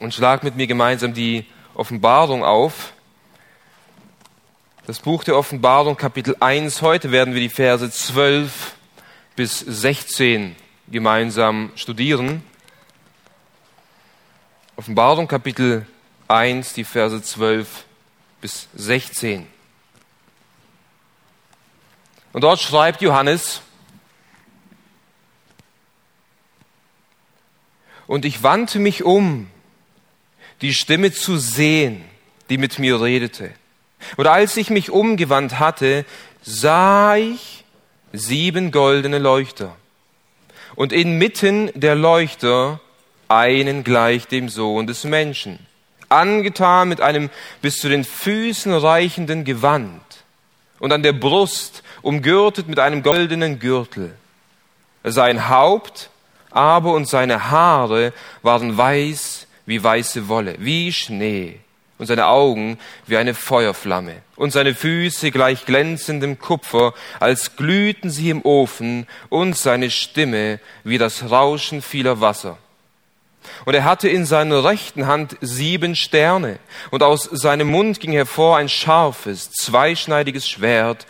und schlag mit mir gemeinsam die Offenbarung auf. Das Buch der Offenbarung, Kapitel 1. Heute werden wir die Verse 12 bis 16 gemeinsam studieren. Offenbarung, Kapitel 1, die Verse 12 bis 16. Und dort schreibt Johannes, und ich wandte mich um, die Stimme zu sehen, die mit mir redete. Und als ich mich umgewandt hatte, sah ich sieben goldene Leuchter. Und inmitten der Leuchter einen gleich dem Sohn des Menschen, angetan mit einem bis zu den Füßen reichenden Gewand und an der Brust umgürtet mit einem goldenen Gürtel. Sein Haupt aber und seine Haare waren weiß wie weiße Wolle, wie Schnee, und seine Augen wie eine Feuerflamme, und seine Füße gleich glänzendem Kupfer, als glühten sie im Ofen, und seine Stimme wie das Rauschen vieler Wasser. Und er hatte in seiner rechten Hand sieben Sterne, und aus seinem Mund ging hervor ein scharfes, zweischneidiges Schwert,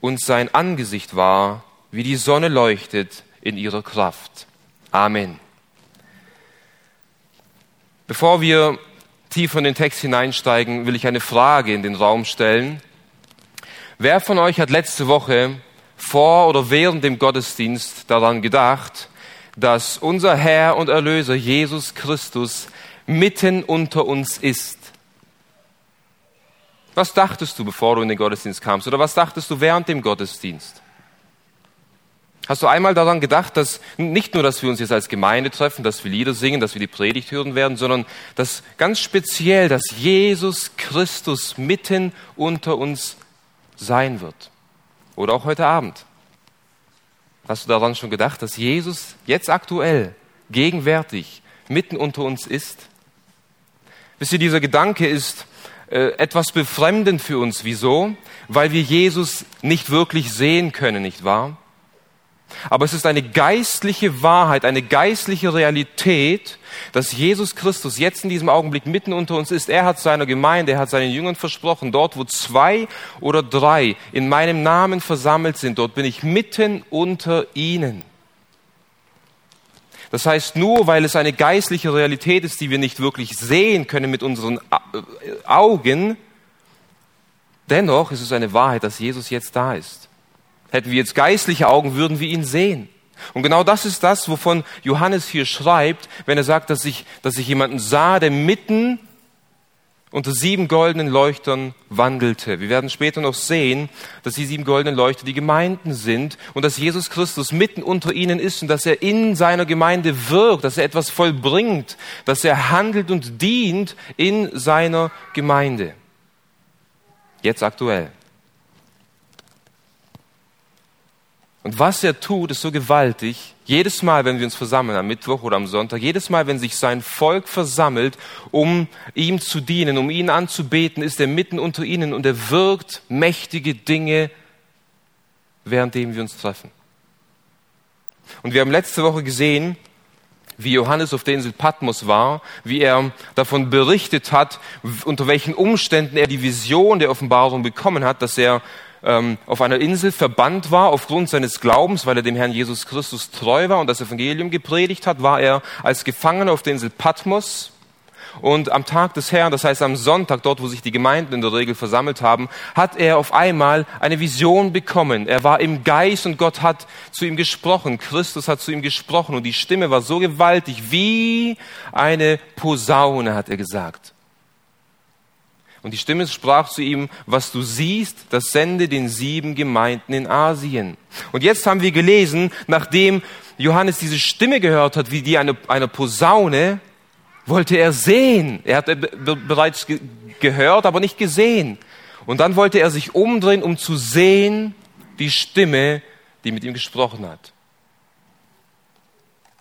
und sein Angesicht war, wie die Sonne leuchtet in ihrer Kraft. Amen. Bevor wir tiefer in den Text hineinsteigen, will ich eine Frage in den Raum stellen. Wer von euch hat letzte Woche vor oder während dem Gottesdienst daran gedacht, dass unser Herr und Erlöser Jesus Christus mitten unter uns ist? Was dachtest du, bevor du in den Gottesdienst kamst? Oder was dachtest du während dem Gottesdienst? Hast du einmal daran gedacht, dass nicht nur, dass wir uns jetzt als Gemeinde treffen, dass wir Lieder singen, dass wir die Predigt hören werden, sondern dass ganz speziell, dass Jesus Christus mitten unter uns sein wird? Oder auch heute Abend. Hast du daran schon gedacht, dass Jesus jetzt aktuell, gegenwärtig, mitten unter uns ist? Wisst ihr, dieser Gedanke ist äh, etwas befremdend für uns. Wieso? Weil wir Jesus nicht wirklich sehen können, nicht wahr? Aber es ist eine geistliche Wahrheit, eine geistliche Realität, dass Jesus Christus jetzt in diesem Augenblick mitten unter uns ist. Er hat seiner Gemeinde, er hat seinen Jüngern versprochen, dort wo zwei oder drei in meinem Namen versammelt sind, dort bin ich mitten unter ihnen. Das heißt, nur weil es eine geistliche Realität ist, die wir nicht wirklich sehen können mit unseren Augen, dennoch ist es eine Wahrheit, dass Jesus jetzt da ist. Hätten wir jetzt geistliche Augen, würden wir ihn sehen. Und genau das ist das, wovon Johannes hier schreibt, wenn er sagt, dass ich, dass ich jemanden sah, der mitten unter sieben goldenen Leuchtern wandelte. Wir werden später noch sehen, dass die sieben goldenen Leuchter die Gemeinden sind und dass Jesus Christus mitten unter ihnen ist und dass er in seiner Gemeinde wirkt, dass er etwas vollbringt, dass er handelt und dient in seiner Gemeinde. Jetzt aktuell. Und was er tut, ist so gewaltig. Jedes Mal, wenn wir uns versammeln, am Mittwoch oder am Sonntag, jedes Mal, wenn sich sein Volk versammelt, um ihm zu dienen, um ihn anzubeten, ist er mitten unter ihnen und er wirkt mächtige Dinge, währenddem wir uns treffen. Und wir haben letzte Woche gesehen, wie Johannes auf der Insel Patmos war, wie er davon berichtet hat, unter welchen Umständen er die Vision der Offenbarung bekommen hat, dass er ähm, auf einer Insel verbannt war aufgrund seines Glaubens, weil er dem Herrn Jesus Christus treu war und das Evangelium gepredigt hat, war er als Gefangener auf der Insel Patmos. Und am Tag des Herrn, das heißt am Sonntag, dort wo sich die Gemeinden in der Regel versammelt haben, hat er auf einmal eine Vision bekommen. Er war im Geist und Gott hat zu ihm gesprochen. Christus hat zu ihm gesprochen und die Stimme war so gewaltig wie eine Posaune, hat er gesagt. Und die Stimme sprach zu ihm, was du siehst, das sende den sieben Gemeinden in Asien. Und jetzt haben wir gelesen, nachdem Johannes diese Stimme gehört hat, wie die einer eine Posaune, wollte er sehen. Er hat bereits ge gehört, aber nicht gesehen. Und dann wollte er sich umdrehen, um zu sehen die Stimme, die mit ihm gesprochen hat.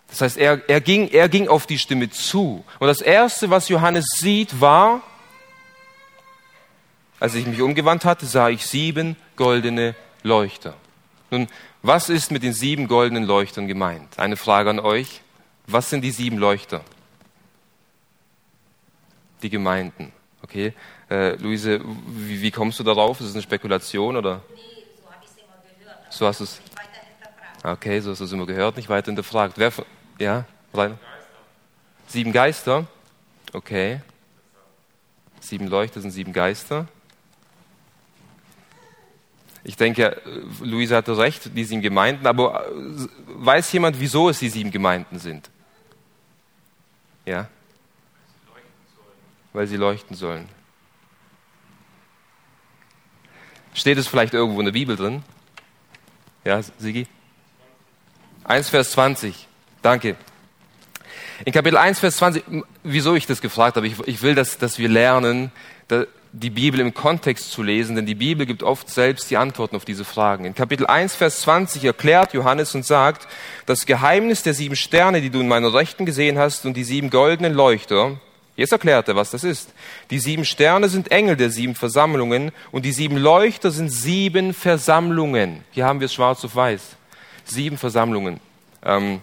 Das heißt, er, er, ging, er ging auf die Stimme zu. Und das Erste, was Johannes sieht, war, als ich mich umgewandt hatte, sah ich sieben goldene Leuchter. Nun, was ist mit den sieben goldenen Leuchtern gemeint? Eine Frage an euch. Was sind die sieben Leuchter? Die Gemeinden. Okay. Äh, Luise, wie, wie, kommst du darauf? Ist es eine Spekulation oder? Nee, so habe ich es immer gehört. So hast du. Okay, so hast du es immer gehört, nicht weiter hinterfragt. Wer, ja, rein? Sieben Geister. Okay. Sieben Leuchter sind sieben Geister. Ich denke, Luise hatte recht, die sieben Gemeinden, aber äh, weiß jemand, wieso es die sieben Gemeinden sind? Ja? Weil sie leuchten sollen. Steht es vielleicht irgendwo in der Bibel drin? Ja, Sigi? 1 Vers 20. Danke. In Kapitel 1 Vers 20, wieso ich das gefragt habe, ich, ich will, dass, dass wir lernen, die Bibel im Kontext zu lesen, denn die Bibel gibt oft selbst die Antworten auf diese Fragen. In Kapitel 1 Vers 20 erklärt Johannes und sagt, das Geheimnis der sieben Sterne, die du in meiner Rechten gesehen hast und die sieben goldenen Leuchter, Jetzt erklärt er, was das ist. Die sieben Sterne sind Engel der sieben Versammlungen und die sieben Leuchter sind sieben Versammlungen. Hier haben wir es schwarz auf weiß. Sieben Versammlungen. Ähm,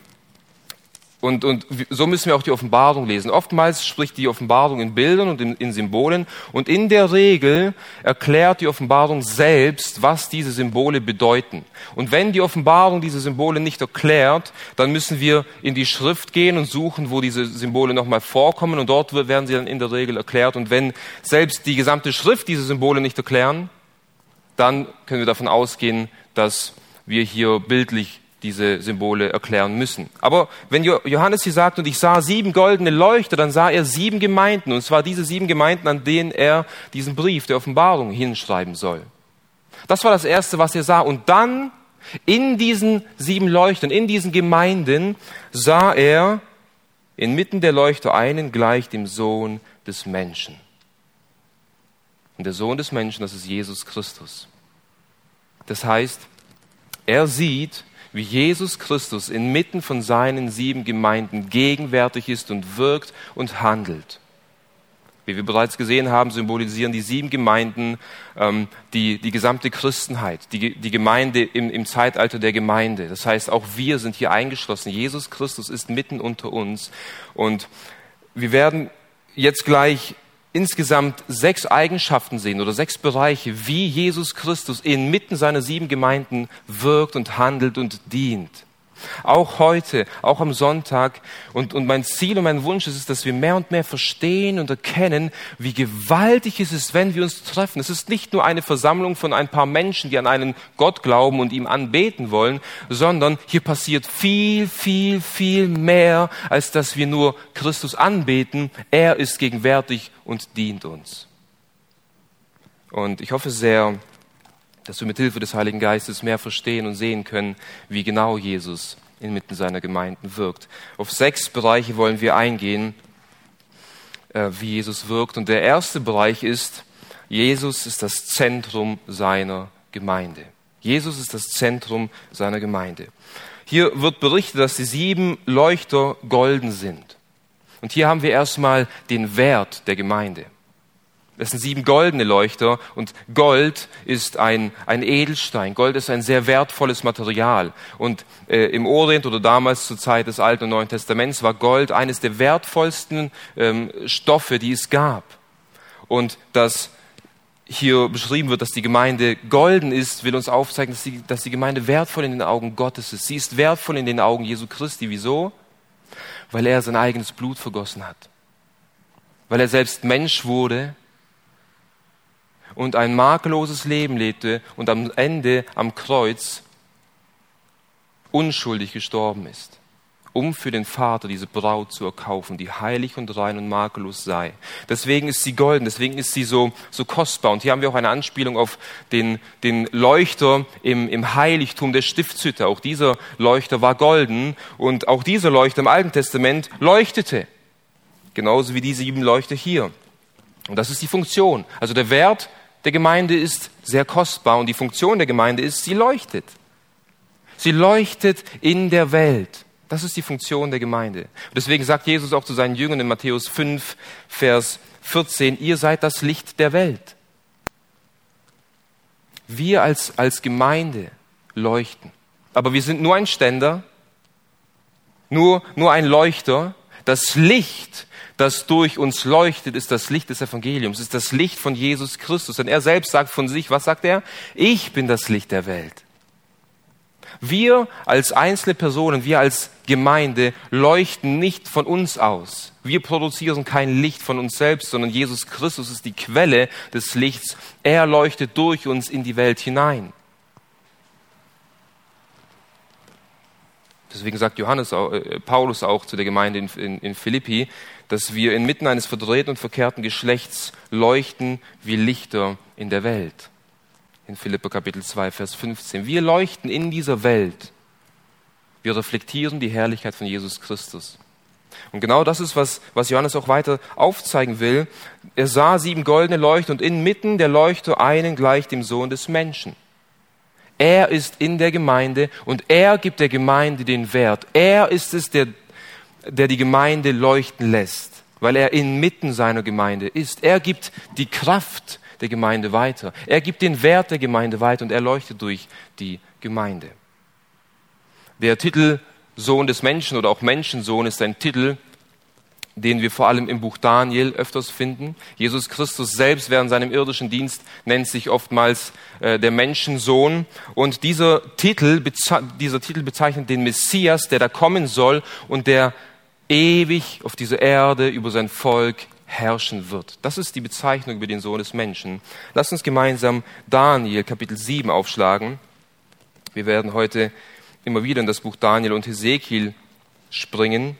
und, und so müssen wir auch die Offenbarung lesen. Oftmals spricht die Offenbarung in Bildern und in, in, Symbolen. Und in der Regel erklärt die Offenbarung selbst, was diese Symbole bedeuten. Und wenn die Offenbarung diese Symbole nicht erklärt, dann müssen wir in die Schrift gehen und suchen, wo diese Symbole nochmal vorkommen. Und dort werden sie dann in der Regel erklärt. Und wenn selbst die gesamte Schrift diese Symbole nicht erklären, dann können wir davon ausgehen, dass wir hier bildlich diese Symbole erklären müssen. Aber wenn Johannes hier sagt, und ich sah sieben goldene Leuchter, dann sah er sieben Gemeinden, und zwar diese sieben Gemeinden, an denen er diesen Brief der Offenbarung hinschreiben soll. Das war das Erste, was er sah. Und dann in diesen sieben Leuchtern, in diesen Gemeinden, sah er inmitten der Leuchter einen gleich dem Sohn des Menschen. Und der Sohn des Menschen, das ist Jesus Christus. Das heißt, er sieht wie Jesus Christus inmitten von seinen sieben Gemeinden gegenwärtig ist und wirkt und handelt. Wie wir bereits gesehen haben, symbolisieren die sieben Gemeinden ähm, die, die gesamte Christenheit, die, die Gemeinde im, im Zeitalter der Gemeinde. Das heißt, auch wir sind hier eingeschlossen. Jesus Christus ist mitten unter uns. Und wir werden jetzt gleich insgesamt sechs Eigenschaften sehen oder sechs Bereiche, wie Jesus Christus inmitten seiner sieben Gemeinden wirkt und handelt und dient. Auch heute, auch am Sonntag. Und, und mein Ziel und mein Wunsch ist es, dass wir mehr und mehr verstehen und erkennen, wie gewaltig es ist, wenn wir uns treffen. Es ist nicht nur eine Versammlung von ein paar Menschen, die an einen Gott glauben und ihm anbeten wollen, sondern hier passiert viel, viel, viel mehr, als dass wir nur Christus anbeten. Er ist gegenwärtig und dient uns. Und ich hoffe sehr, dass wir mit Hilfe des Heiligen Geistes mehr verstehen und sehen können, wie genau Jesus inmitten seiner Gemeinden wirkt. Auf sechs Bereiche wollen wir eingehen, äh, wie Jesus wirkt. Und der erste Bereich ist, Jesus ist das Zentrum seiner Gemeinde. Jesus ist das Zentrum seiner Gemeinde. Hier wird berichtet, dass die sieben Leuchter golden sind. Und hier haben wir erstmal den Wert der Gemeinde. Das sind sieben goldene Leuchter und Gold ist ein, ein Edelstein. Gold ist ein sehr wertvolles Material. Und äh, im Orient oder damals zur Zeit des Alten und Neuen Testaments war Gold eines der wertvollsten ähm, Stoffe, die es gab. Und dass hier beschrieben wird, dass die Gemeinde golden ist, will uns aufzeigen, dass die, dass die Gemeinde wertvoll in den Augen Gottes ist. Sie ist wertvoll in den Augen Jesu Christi. Wieso? Weil er sein eigenes Blut vergossen hat. Weil er selbst Mensch wurde und ein makelloses Leben lebte und am Ende am Kreuz unschuldig gestorben ist, um für den Vater diese Braut zu erkaufen, die heilig und rein und makellos sei. Deswegen ist sie golden, deswegen ist sie so, so kostbar. Und hier haben wir auch eine Anspielung auf den, den Leuchter im, im Heiligtum der Stiftshütte. Auch dieser Leuchter war golden und auch dieser Leuchter im Alten Testament leuchtete. Genauso wie die sieben Leuchter hier. Und das ist die Funktion. Also der Wert der Gemeinde ist sehr kostbar und die Funktion der Gemeinde ist, sie leuchtet. Sie leuchtet in der Welt. Das ist die Funktion der Gemeinde. Und deswegen sagt Jesus auch zu seinen Jüngern in Matthäus 5, Vers 14, ihr seid das Licht der Welt. Wir als, als Gemeinde leuchten. Aber wir sind nur ein Ständer, nur, nur ein Leuchter, Das Licht, das durch uns leuchtet, ist das Licht des Evangeliums, ist das Licht von Jesus Christus. Denn er selbst sagt von sich, was sagt er? Ich bin das Licht der Welt. Wir als einzelne Personen, wir als Gemeinde leuchten nicht von uns aus. Wir produzieren kein Licht von uns selbst, sondern Jesus Christus ist die Quelle des Lichts. Er leuchtet durch uns in die Welt hinein. Deswegen sagt Johannes, äh, Paulus auch zu der Gemeinde in, in, in Philippi, dass wir inmitten eines verdrehten und verkehrten Geschlechts leuchten wie Lichter in der Welt. In Philippa Kapitel 2, Vers 15. Wir leuchten in dieser Welt. Wir reflektieren die Herrlichkeit von Jesus Christus. Und genau das ist, was, was Johannes auch weiter aufzeigen will. Er sah sieben goldene Leuchter und inmitten der Leuchter einen gleich dem Sohn des Menschen. Er ist in der Gemeinde und er gibt der Gemeinde den Wert. Er ist es, der, der die Gemeinde leuchten lässt, weil er inmitten seiner Gemeinde ist. Er gibt die Kraft der Gemeinde weiter. Er gibt den Wert der Gemeinde weiter und er leuchtet durch die Gemeinde. Der Titel Sohn des Menschen oder auch Menschensohn ist ein Titel, den wir vor allem im Buch Daniel öfters finden. Jesus Christus selbst während seinem irdischen Dienst nennt sich oftmals äh, der Menschensohn. Und dieser Titel, dieser Titel bezeichnet den Messias, der da kommen soll und der ewig auf dieser Erde über sein Volk herrschen wird. Das ist die Bezeichnung über den Sohn des Menschen. Lass uns gemeinsam Daniel Kapitel 7 aufschlagen. Wir werden heute immer wieder in das Buch Daniel und Hesekiel springen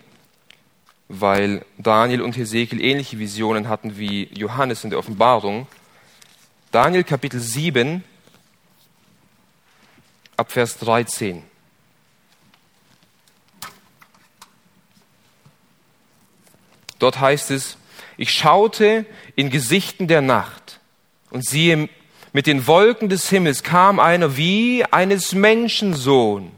weil Daniel und Hesekiel ähnliche Visionen hatten wie Johannes in der Offenbarung. Daniel Kapitel 7 ab Vers 13. Dort heißt es, ich schaute in Gesichten der Nacht und siehe, mit den Wolken des Himmels kam einer wie eines Menschensohn.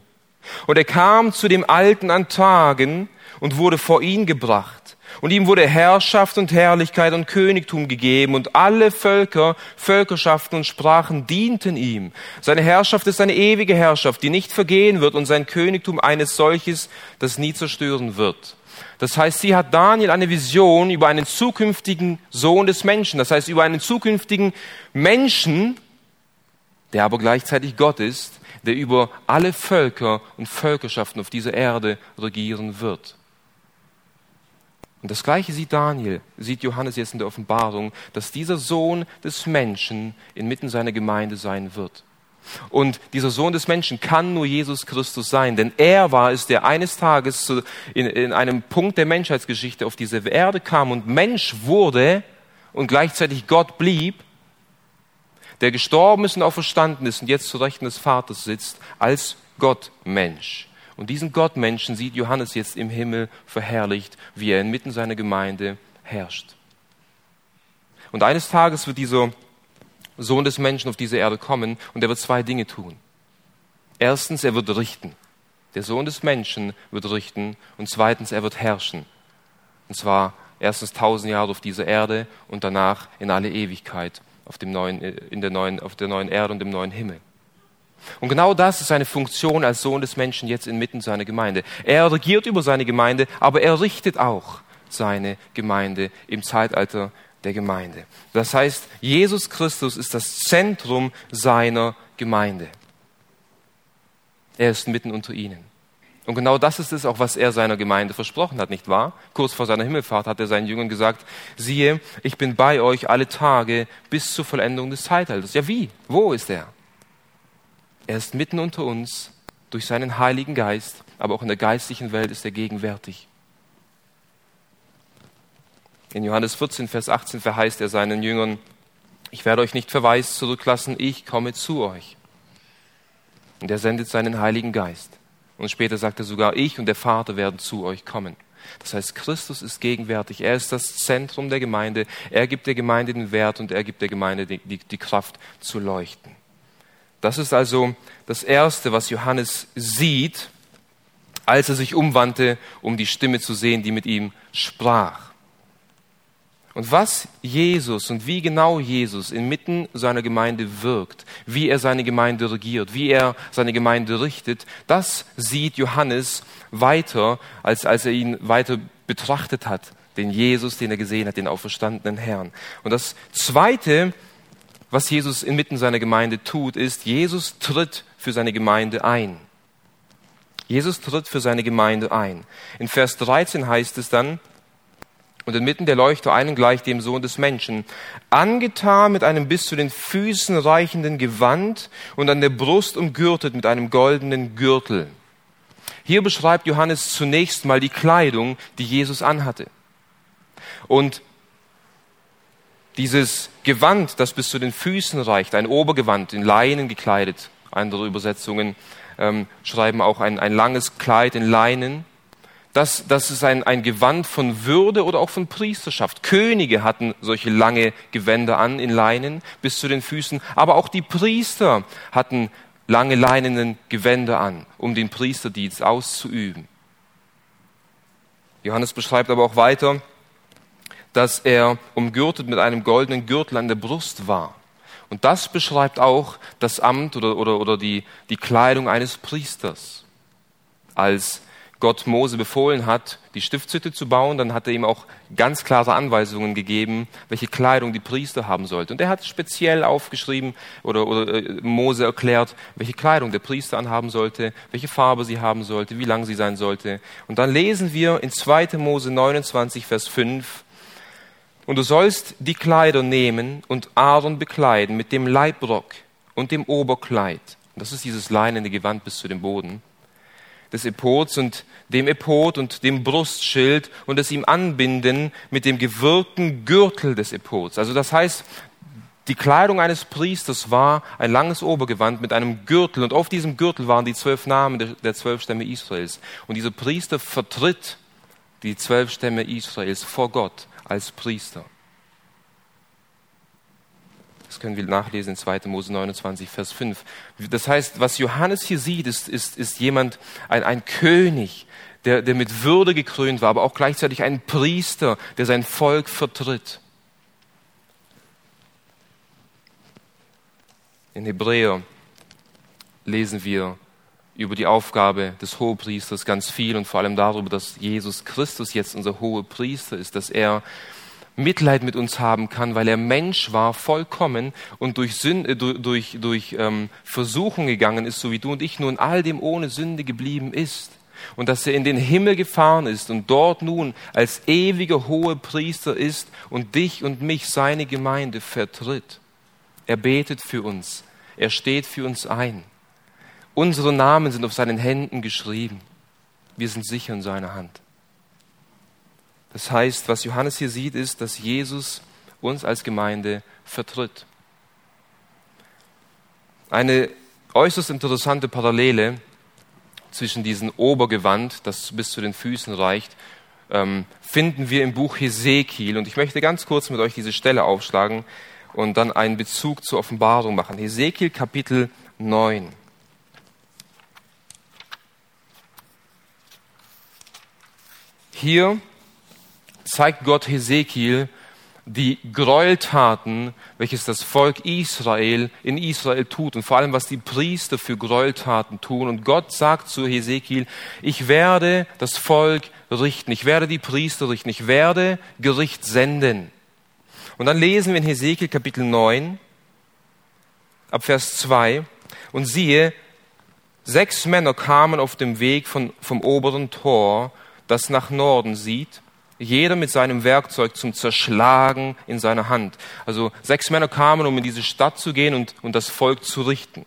Und er kam zu dem Alten an Tagen und wurde vor ihn gebracht. Und ihm wurde Herrschaft und Herrlichkeit und Königtum gegeben und alle Völker, Völkerschaften und Sprachen dienten ihm. Seine Herrschaft ist eine ewige Herrschaft, die nicht vergehen wird und sein Königtum eines solches, das nie zerstören wird. Das heißt, sie hat Daniel eine Vision über einen zukünftigen Sohn des Menschen, das heißt über einen zukünftigen Menschen, der aber gleichzeitig Gott ist, der über alle Völker und Völkerschaften auf dieser Erde regieren wird. Und das Gleiche sieht Daniel, sieht Johannes jetzt in der Offenbarung, dass dieser Sohn des Menschen inmitten seiner Gemeinde sein wird. Und dieser Sohn des Menschen kann nur Jesus Christus sein, denn er war es, der eines Tages in, in einem Punkt der Menschheitsgeschichte auf diese Erde kam und Mensch wurde und gleichzeitig Gott blieb, der gestorben ist und auferstanden ist und jetzt zu Rechten des Vaters sitzt, als Gott Mensch. Und diesen Gottmenschen sieht Johannes jetzt im Himmel verherrlicht, wie er inmitten seiner Gemeinde herrscht. Und eines Tages wird dieser Sohn des Menschen auf diese Erde kommen und er wird zwei Dinge tun. Erstens, er wird richten. Der Sohn des Menschen wird richten und zweitens, er wird herrschen. Und zwar erstens tausend Jahre auf dieser Erde und danach in alle Ewigkeit auf, dem neuen, in der neuen, auf der neuen Erde und im neuen Himmel. Und genau das ist seine Funktion als Sohn des Menschen jetzt inmitten seiner Gemeinde. Er regiert über seine Gemeinde, aber er richtet auch seine Gemeinde im Zeitalter der Gemeinde. Das heißt, Jesus Christus ist das Zentrum seiner Gemeinde. Er ist mitten unter ihnen. Und genau das ist es auch, was er seiner Gemeinde versprochen hat, nicht wahr? Kurz vor seiner Himmelfahrt hat er seinen Jüngern gesagt, siehe, ich bin bei euch alle Tage bis zur Vollendung des Zeitalters. Ja, wie? Wo ist er? Er ist mitten unter uns durch seinen Heiligen Geist, aber auch in der geistlichen Welt ist er gegenwärtig. In Johannes 14, Vers 18 verheißt er seinen Jüngern, ich werde euch nicht verweist zurücklassen, ich komme zu euch. Und er sendet seinen Heiligen Geist. Und später sagt er sogar, ich und der Vater werden zu euch kommen. Das heißt, Christus ist gegenwärtig. Er ist das Zentrum der Gemeinde. Er gibt der Gemeinde den Wert und er gibt der Gemeinde die, die, die Kraft zu leuchten. Das ist also das Erste, was Johannes sieht, als er sich umwandte, um die Stimme zu sehen, die mit ihm sprach. Und was Jesus und wie genau Jesus inmitten seiner Gemeinde wirkt, wie er seine Gemeinde regiert, wie er seine Gemeinde richtet, das sieht Johannes weiter, als, als er ihn weiter betrachtet hat, den Jesus, den er gesehen hat, den auferstandenen Herrn. Und das Zweite, was Jesus inmitten seiner Gemeinde tut, ist, Jesus tritt für seine Gemeinde ein. Jesus tritt für seine Gemeinde ein. In Vers 13 heißt es dann, und inmitten der Leuchter einen gleich dem Sohn des Menschen, angetan mit einem bis zu den Füßen reichenden Gewand und an der Brust umgürtet mit einem goldenen Gürtel. Hier beschreibt Johannes zunächst mal die Kleidung, die Jesus anhatte. Und dieses Gewand, das bis zu den Füßen reicht, ein Obergewand, in Leinen gekleidet, andere Übersetzungen ähm, schreiben auch ein, ein langes Kleid in Leinen, das, das ist ein, ein Gewand von Würde oder auch von Priesterschaft. Könige hatten solche lange Gewänder an in Leinen bis zu den Füßen, aber auch die Priester hatten lange leinenen Gewänder an, um den Priesterdienst auszuüben. Johannes beschreibt aber auch weiter, dass er umgürtet mit einem goldenen Gürtel an der Brust war. Und das beschreibt auch das Amt oder, oder, oder die, die Kleidung eines Priesters. Als Gott Mose befohlen hat, die Stiftshütte zu bauen, dann hat er ihm auch ganz klare Anweisungen gegeben, welche Kleidung die Priester haben sollten. Und er hat speziell aufgeschrieben oder, oder äh, Mose erklärt, welche Kleidung der Priester anhaben sollte, welche Farbe sie haben sollte, wie lang sie sein sollte. Und dann lesen wir in 2. Mose 29, Vers 5, und du sollst die Kleider nehmen und Aaron bekleiden mit dem Leibrock und dem Oberkleid. Das ist dieses leinende Gewand bis zu dem Boden des Epods und dem Epod und dem Brustschild und es ihm anbinden mit dem gewirkten Gürtel des Epods. Also das heißt, die Kleidung eines Priesters war ein langes Obergewand mit einem Gürtel und auf diesem Gürtel waren die zwölf Namen der, der zwölf Stämme Israels. Und dieser Priester vertritt die zwölf Stämme Israels vor Gott als Priester. Das können wir nachlesen in 2. Mose 29, Vers 5. Das heißt, was Johannes hier sieht, ist, ist, ist jemand, ein, ein König, der, der mit Würde gekrönt war, aber auch gleichzeitig ein Priester, der sein Volk vertritt. In Hebräer lesen wir über die Aufgabe des Hohepriesters ganz viel und vor allem darüber, dass Jesus Christus jetzt unser Hohepriester ist, dass er Mitleid mit uns haben kann, weil er Mensch war, vollkommen und durch, Sünde, äh, durch, durch, durch ähm, Versuchung gegangen ist, so wie du und ich, nur in all dem ohne Sünde geblieben ist. Und dass er in den Himmel gefahren ist und dort nun als ewiger hohe Priester ist und dich und mich, seine Gemeinde, vertritt. Er betet für uns. Er steht für uns ein. Unsere Namen sind auf seinen Händen geschrieben. Wir sind sicher in seiner Hand. Das heißt, was Johannes hier sieht, ist, dass Jesus uns als Gemeinde vertritt. Eine äußerst interessante Parallele zwischen diesem Obergewand, das bis zu den Füßen reicht, ähm, finden wir im Buch Hesekiel. Und ich möchte ganz kurz mit euch diese Stelle aufschlagen und dann einen Bezug zur Offenbarung machen. Hesekiel Kapitel 9. Hier zeigt Gott Hesekiel die Gräueltaten, welches das Volk Israel in Israel tut und vor allem, was die Priester für Gräueltaten tun. Und Gott sagt zu Hesekiel, ich werde das Volk richten, ich werde die Priester richten, ich werde Gericht senden. Und dann lesen wir in Hesekiel Kapitel 9 ab Vers 2 und siehe, sechs Männer kamen auf dem Weg von, vom oberen Tor, das nach Norden sieht, jeder mit seinem Werkzeug zum Zerschlagen in seiner Hand. Also sechs Männer kamen, um in diese Stadt zu gehen und, und das Volk zu richten.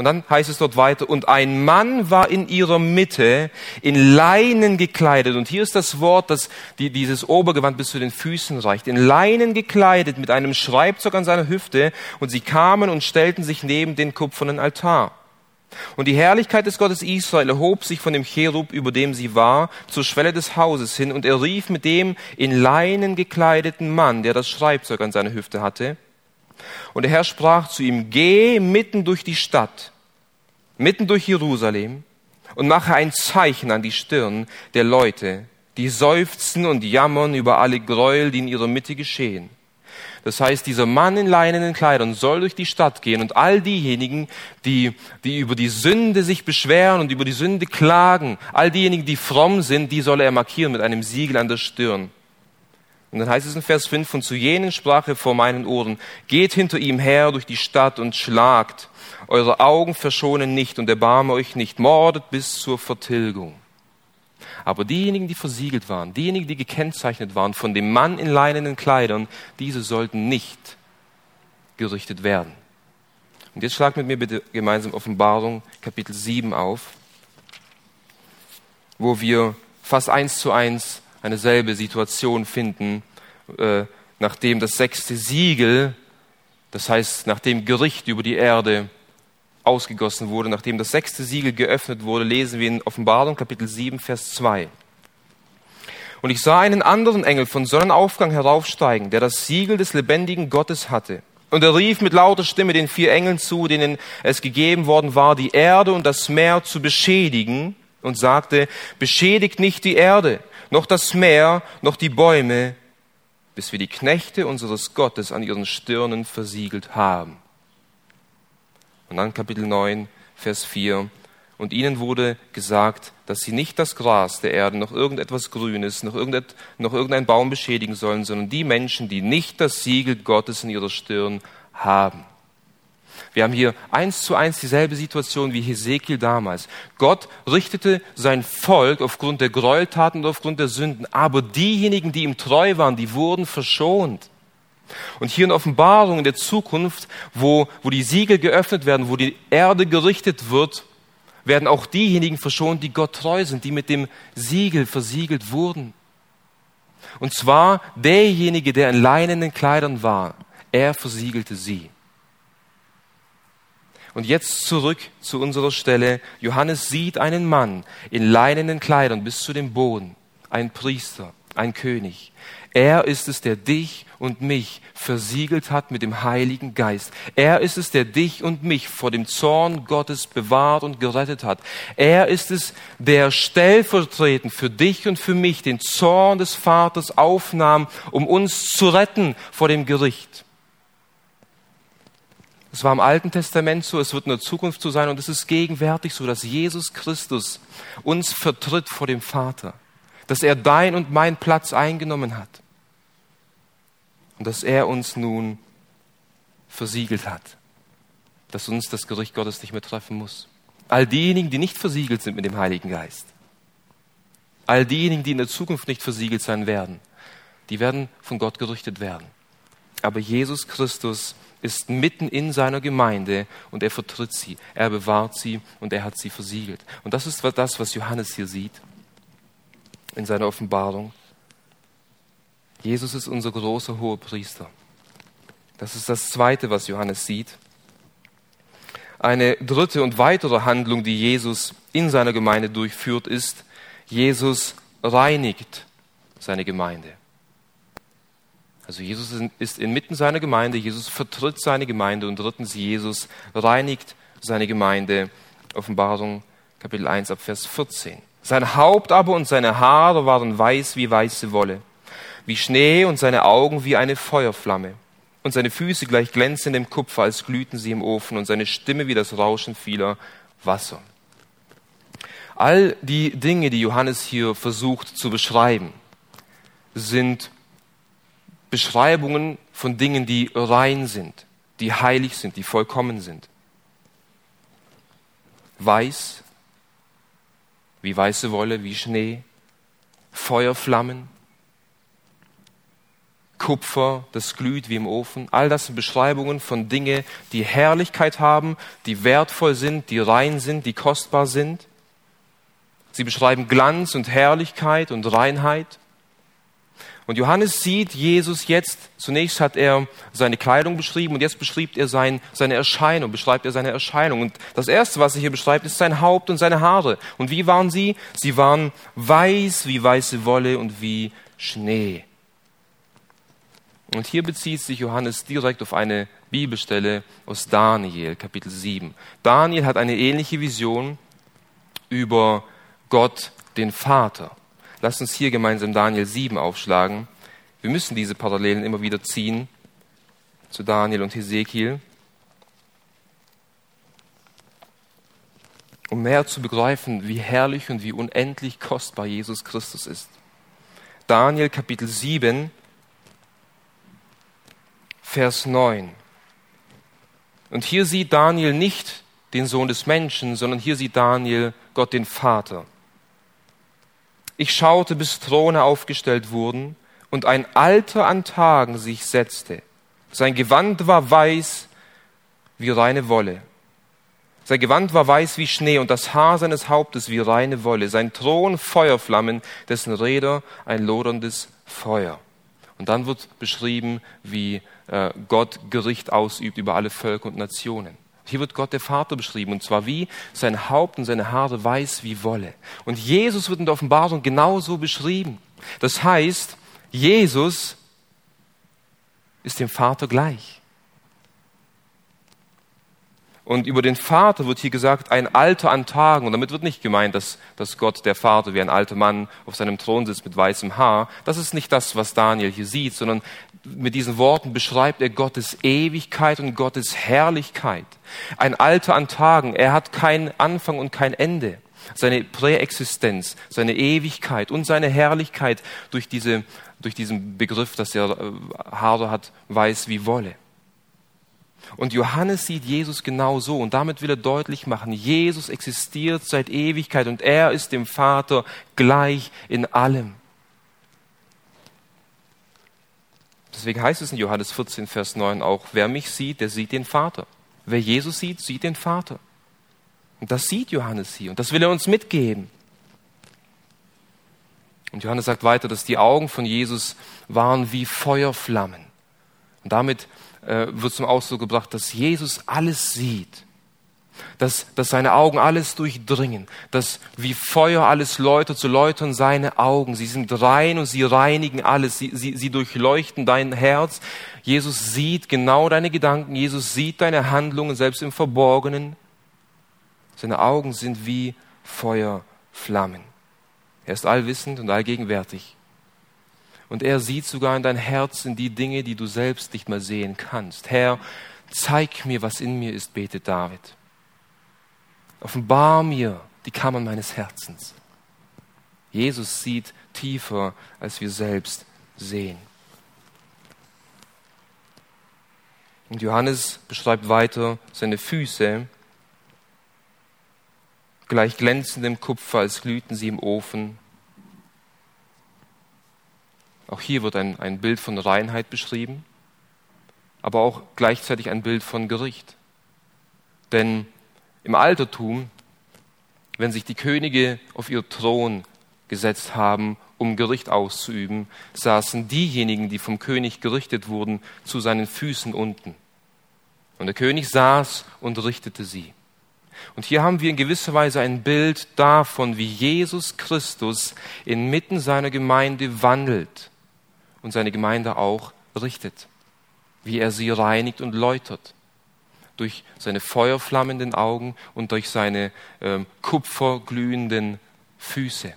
Und dann heißt es dort weiter, und ein Mann war in ihrer Mitte in Leinen gekleidet. Und hier ist das Wort, das die, dieses Obergewand bis zu den Füßen reicht. In Leinen gekleidet mit einem Schreibzeug an seiner Hüfte. Und sie kamen und stellten sich neben den kupfernen Altar. Und die Herrlichkeit des Gottes Israel erhob sich von dem Cherub, über dem sie war, zur Schwelle des Hauses hin, und er rief mit dem in Leinen gekleideten Mann, der das Schreibzeug an seiner Hüfte hatte. Und der Herr sprach zu ihm, geh mitten durch die Stadt, mitten durch Jerusalem, und mache ein Zeichen an die Stirn der Leute, die seufzen und jammern über alle Gräuel, die in ihrer Mitte geschehen. Das heißt, dieser Mann in leinenen Kleidern soll durch die Stadt gehen und all diejenigen, die, die über die Sünde sich beschweren und über die Sünde klagen, all diejenigen, die fromm sind, die soll er markieren mit einem Siegel an der Stirn. Und dann heißt es in Vers 5, und zu jenen sprach er vor meinen Ohren, geht hinter ihm her durch die Stadt und schlagt, eure Augen verschonen nicht und erbarme euch nicht, mordet bis zur Vertilgung. Aber diejenigen, die versiegelt waren, diejenigen, die gekennzeichnet waren von dem Mann in leinenen Kleidern, diese sollten nicht gerichtet werden. Und jetzt schlagt mit mir bitte gemeinsam Offenbarung Kapitel 7 auf, wo wir fast eins zu eins eine selbe Situation finden, äh, nachdem das sechste Siegel, das heißt nachdem Gericht über die Erde ausgegossen wurde, nachdem das sechste Siegel geöffnet wurde, lesen wir in Offenbarung Kapitel 7, Vers 2. Und ich sah einen anderen Engel von Sonnenaufgang heraufsteigen, der das Siegel des lebendigen Gottes hatte. Und er rief mit lauter Stimme den vier Engeln zu, denen es gegeben worden war, die Erde und das Meer zu beschädigen, und sagte, beschädigt nicht die Erde, noch das Meer, noch die Bäume, bis wir die Knechte unseres Gottes an ihren Stirnen versiegelt haben. Und dann Kapitel 9, Vers 4. Und ihnen wurde gesagt, dass sie nicht das Gras der Erde, noch irgendetwas Grünes, noch, irgendet, noch irgendein Baum beschädigen sollen, sondern die Menschen, die nicht das Siegel Gottes in ihrer Stirn haben. Wir haben hier eins zu eins dieselbe Situation wie Hesekiel damals. Gott richtete sein Volk aufgrund der Gräueltaten und aufgrund der Sünden, aber diejenigen, die ihm treu waren, die wurden verschont. Und hier in Offenbarung in der Zukunft, wo, wo die Siegel geöffnet werden, wo die Erde gerichtet wird, werden auch diejenigen verschont, die Gott treu sind, die mit dem Siegel versiegelt wurden. Und zwar derjenige, der in leinenen Kleidern war, er versiegelte sie. Und jetzt zurück zu unserer Stelle. Johannes sieht einen Mann in leinenen Kleidern bis zu dem Boden, ein Priester, ein König. Er ist es, der dich und mich versiegelt hat mit dem Heiligen Geist. Er ist es, der dich und mich vor dem Zorn Gottes bewahrt und gerettet hat. Er ist es, der stellvertretend für dich und für mich den Zorn des Vaters aufnahm, um uns zu retten vor dem Gericht. Es war im Alten Testament so, es wird in der Zukunft so sein und es ist gegenwärtig so, dass Jesus Christus uns vertritt vor dem Vater dass er dein und mein Platz eingenommen hat und dass er uns nun versiegelt hat, dass uns das Gericht Gottes nicht mehr treffen muss. All diejenigen, die nicht versiegelt sind mit dem Heiligen Geist, all diejenigen, die in der Zukunft nicht versiegelt sein werden, die werden von Gott gerichtet werden. Aber Jesus Christus ist mitten in seiner Gemeinde und er vertritt sie, er bewahrt sie und er hat sie versiegelt. Und das ist das, was Johannes hier sieht in seiner Offenbarung. Jesus ist unser großer hoher Priester. Das ist das Zweite, was Johannes sieht. Eine dritte und weitere Handlung, die Jesus in seiner Gemeinde durchführt, ist, Jesus reinigt seine Gemeinde. Also Jesus ist inmitten seiner Gemeinde, Jesus vertritt seine Gemeinde und drittens, Jesus reinigt seine Gemeinde. Offenbarung Kapitel 1 ab Vers 14. Sein Haupt aber und seine Haare waren weiß wie weiße Wolle, wie Schnee und seine Augen wie eine Feuerflamme und seine Füße gleich glänzendem Kupfer, als glühten sie im Ofen und seine Stimme wie das Rauschen vieler Wasser. All die Dinge, die Johannes hier versucht zu beschreiben, sind Beschreibungen von Dingen, die rein sind, die heilig sind, die vollkommen sind. Weiß wie weiße Wolle, wie Schnee, Feuerflammen, Kupfer, das glüht wie im Ofen. All das sind Beschreibungen von Dingen, die Herrlichkeit haben, die wertvoll sind, die rein sind, die kostbar sind. Sie beschreiben Glanz und Herrlichkeit und Reinheit. Und Johannes sieht Jesus jetzt, zunächst hat er seine Kleidung beschrieben und jetzt beschreibt er sein, seine Erscheinung, beschreibt er seine Erscheinung. Und das erste, was er hier beschreibt, ist sein Haupt und seine Haare. Und wie waren sie? Sie waren weiß wie weiße Wolle und wie Schnee. Und hier bezieht sich Johannes direkt auf eine Bibelstelle aus Daniel, Kapitel 7. Daniel hat eine ähnliche Vision über Gott, den Vater. Lasst uns hier gemeinsam Daniel 7 aufschlagen. Wir müssen diese Parallelen immer wieder ziehen. zu Daniel und Hesekiel. Um mehr zu begreifen, wie herrlich und wie unendlich kostbar Jesus Christus ist. Daniel Kapitel 7, Vers 9. Und hier sieht Daniel nicht den Sohn des Menschen, sondern hier sieht Daniel Gott den Vater. Ich schaute, bis Throne aufgestellt wurden und ein Alter an Tagen sich setzte. Sein Gewand war weiß wie reine Wolle. Sein Gewand war weiß wie Schnee und das Haar seines Hauptes wie reine Wolle. Sein Thron Feuerflammen, dessen Räder ein loderndes Feuer. Und dann wird beschrieben, wie äh, Gott Gericht ausübt über alle Völker und Nationen. Hier wird Gott der Vater beschrieben, und zwar wie sein Haupt und seine Haare weiß wie Wolle. Und Jesus wird in der Offenbarung genauso beschrieben. Das heißt, Jesus ist dem Vater gleich. Und über den Vater wird hier gesagt, ein Alter an Tagen. Und damit wird nicht gemeint, dass, dass Gott, der Vater, wie ein alter Mann auf seinem Thron sitzt mit weißem Haar. Das ist nicht das, was Daniel hier sieht, sondern mit diesen Worten beschreibt er Gottes Ewigkeit und Gottes Herrlichkeit. Ein Alter an Tagen. Er hat keinen Anfang und kein Ende. Seine Präexistenz, seine Ewigkeit und seine Herrlichkeit durch, diese, durch diesen Begriff, dass er äh, Haare hat, weiß wie Wolle. Und Johannes sieht Jesus genau so und damit will er deutlich machen, Jesus existiert seit Ewigkeit und er ist dem Vater gleich in allem. Deswegen heißt es in Johannes 14, Vers 9 auch, wer mich sieht, der sieht den Vater. Wer Jesus sieht, sieht den Vater. Und das sieht Johannes hier und das will er uns mitgeben. Und Johannes sagt weiter, dass die Augen von Jesus waren wie Feuerflammen. Und damit äh, wird zum Ausdruck gebracht, dass Jesus alles sieht. Dass, dass seine Augen alles durchdringen, dass wie Feuer alles läutert, so läutern seine Augen. Sie sind rein und sie reinigen alles, sie, sie, sie durchleuchten dein Herz. Jesus sieht genau deine Gedanken, Jesus sieht deine Handlungen, selbst im Verborgenen. Seine Augen sind wie Feuerflammen. Er ist allwissend und allgegenwärtig. Und er sieht sogar in dein Herz in die Dinge, die du selbst nicht mehr sehen kannst. Herr, zeig mir, was in mir ist, betet David. Offenbar mir die Kammern meines Herzens. Jesus sieht tiefer, als wir selbst sehen. Und Johannes beschreibt weiter seine Füße, gleich glänzendem Kupfer, als glühten sie im Ofen. Auch hier wird ein, ein Bild von Reinheit beschrieben, aber auch gleichzeitig ein Bild von Gericht. Denn im Altertum, wenn sich die Könige auf ihr Thron gesetzt haben, um Gericht auszuüben, saßen diejenigen, die vom König gerichtet wurden, zu seinen Füßen unten. Und der König saß und richtete sie. Und hier haben wir in gewisser Weise ein Bild davon, wie Jesus Christus inmitten seiner Gemeinde wandelt und seine Gemeinde auch richtet, wie er sie reinigt und läutert durch seine feuerflammenden Augen und durch seine äh, kupferglühenden Füße.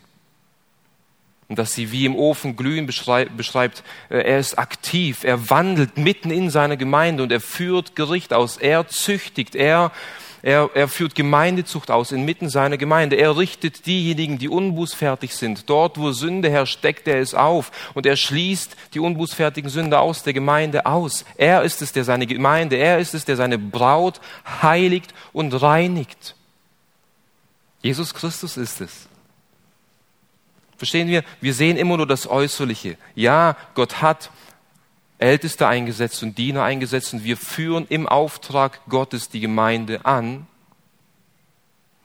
Und dass sie wie im Ofen glühen beschreibt, beschreibt äh, er ist aktiv, er wandelt mitten in seiner Gemeinde und er führt Gericht aus, er züchtigt, er er, er führt Gemeindezucht aus inmitten seiner Gemeinde. Er richtet diejenigen, die unbußfertig sind. Dort, wo Sünde herrscht, deckt er es auf. Und er schließt die unbußfertigen Sünder aus der Gemeinde aus. Er ist es, der seine Gemeinde, er ist es, der seine Braut heiligt und reinigt. Jesus Christus ist es. Verstehen wir? Wir sehen immer nur das Äußerliche. Ja, Gott hat Älteste eingesetzt und Diener eingesetzt und wir führen im Auftrag Gottes die Gemeinde an.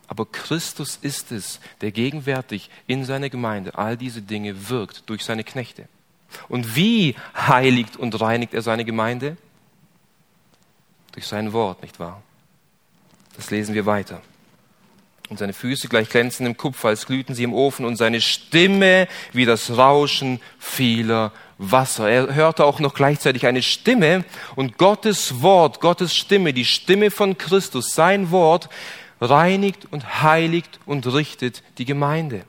Aber Christus ist es, der gegenwärtig in seiner Gemeinde all diese Dinge wirkt durch seine Knechte. Und wie heiligt und reinigt er seine Gemeinde? Durch sein Wort, nicht wahr? Das lesen wir weiter. Und seine Füße gleich glänzen im Kupfer, als glühten sie im Ofen, und seine Stimme wie das Rauschen vieler Wasser. Er hörte auch noch gleichzeitig eine Stimme und Gottes Wort, Gottes Stimme, die Stimme von Christus, sein Wort, reinigt und heiligt und richtet die Gemeinde.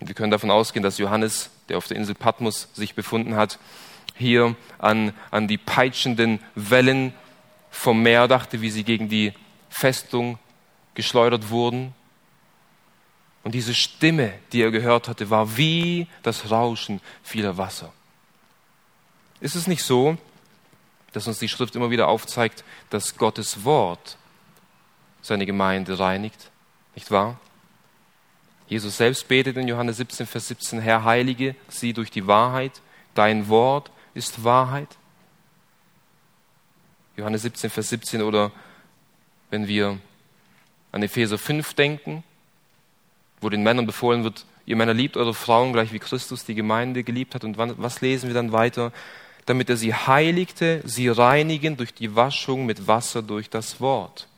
Wir können davon ausgehen, dass Johannes, der auf der Insel Patmos sich befunden hat, hier an, an die peitschenden Wellen vom Meer dachte, wie sie gegen die Festung geschleudert wurden. Und diese Stimme, die er gehört hatte, war wie das Rauschen vieler Wasser. Ist es nicht so, dass uns die Schrift immer wieder aufzeigt, dass Gottes Wort seine Gemeinde reinigt? Nicht wahr? Jesus selbst betet in Johannes 17, Vers 17, Herr, heilige sie durch die Wahrheit, dein Wort ist Wahrheit. Johannes 17, Vers 17 oder wenn wir an Epheser 5 denken, wo den Männern befohlen wird, ihr Männer liebt eure Frauen gleich wie Christus die Gemeinde geliebt hat. Und was lesen wir dann weiter? Damit er sie heiligte, sie reinigen durch die Waschung mit Wasser durch das Wort.